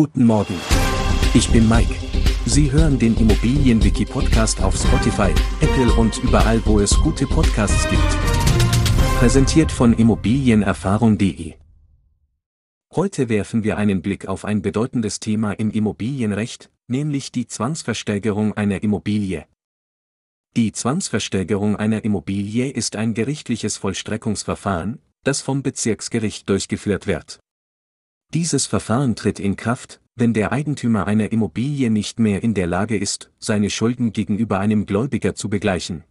Guten Morgen. Ich bin Mike. Sie hören den Immobilienwiki-Podcast auf Spotify, Apple und überall, wo es gute Podcasts gibt. Präsentiert von Immobilienerfahrung.de. Heute werfen wir einen Blick auf ein bedeutendes Thema im Immobilienrecht, nämlich die Zwangsversteigerung einer Immobilie. Die Zwangsversteigerung einer Immobilie ist ein gerichtliches Vollstreckungsverfahren, das vom Bezirksgericht durchgeführt wird. Dieses Verfahren tritt in Kraft, wenn der Eigentümer einer Immobilie nicht mehr in der Lage ist, seine Schulden gegenüber einem Gläubiger zu begleichen.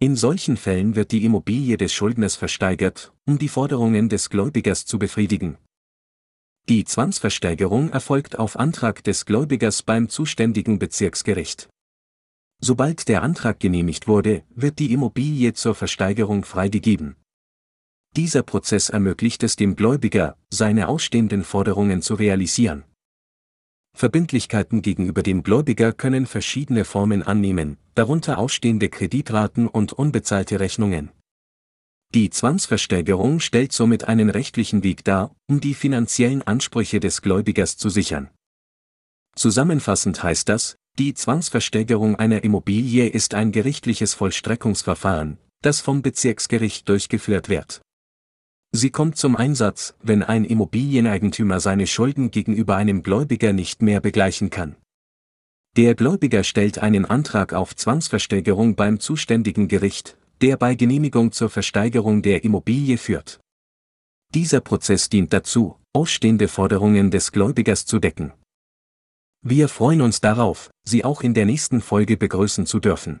In solchen Fällen wird die Immobilie des Schuldners versteigert, um die Forderungen des Gläubigers zu befriedigen. Die Zwangsversteigerung erfolgt auf Antrag des Gläubigers beim zuständigen Bezirksgericht. Sobald der Antrag genehmigt wurde, wird die Immobilie zur Versteigerung freigegeben. Dieser Prozess ermöglicht es dem Gläubiger, seine ausstehenden Forderungen zu realisieren. Verbindlichkeiten gegenüber dem Gläubiger können verschiedene Formen annehmen, darunter ausstehende Kreditraten und unbezahlte Rechnungen. Die Zwangsversteigerung stellt somit einen rechtlichen Weg dar, um die finanziellen Ansprüche des Gläubigers zu sichern. Zusammenfassend heißt das, die Zwangsversteigerung einer Immobilie ist ein gerichtliches Vollstreckungsverfahren, das vom Bezirksgericht durchgeführt wird. Sie kommt zum Einsatz, wenn ein Immobilieneigentümer seine Schulden gegenüber einem Gläubiger nicht mehr begleichen kann. Der Gläubiger stellt einen Antrag auf Zwangsversteigerung beim zuständigen Gericht, der bei Genehmigung zur Versteigerung der Immobilie führt. Dieser Prozess dient dazu, ausstehende Forderungen des Gläubigers zu decken. Wir freuen uns darauf, Sie auch in der nächsten Folge begrüßen zu dürfen.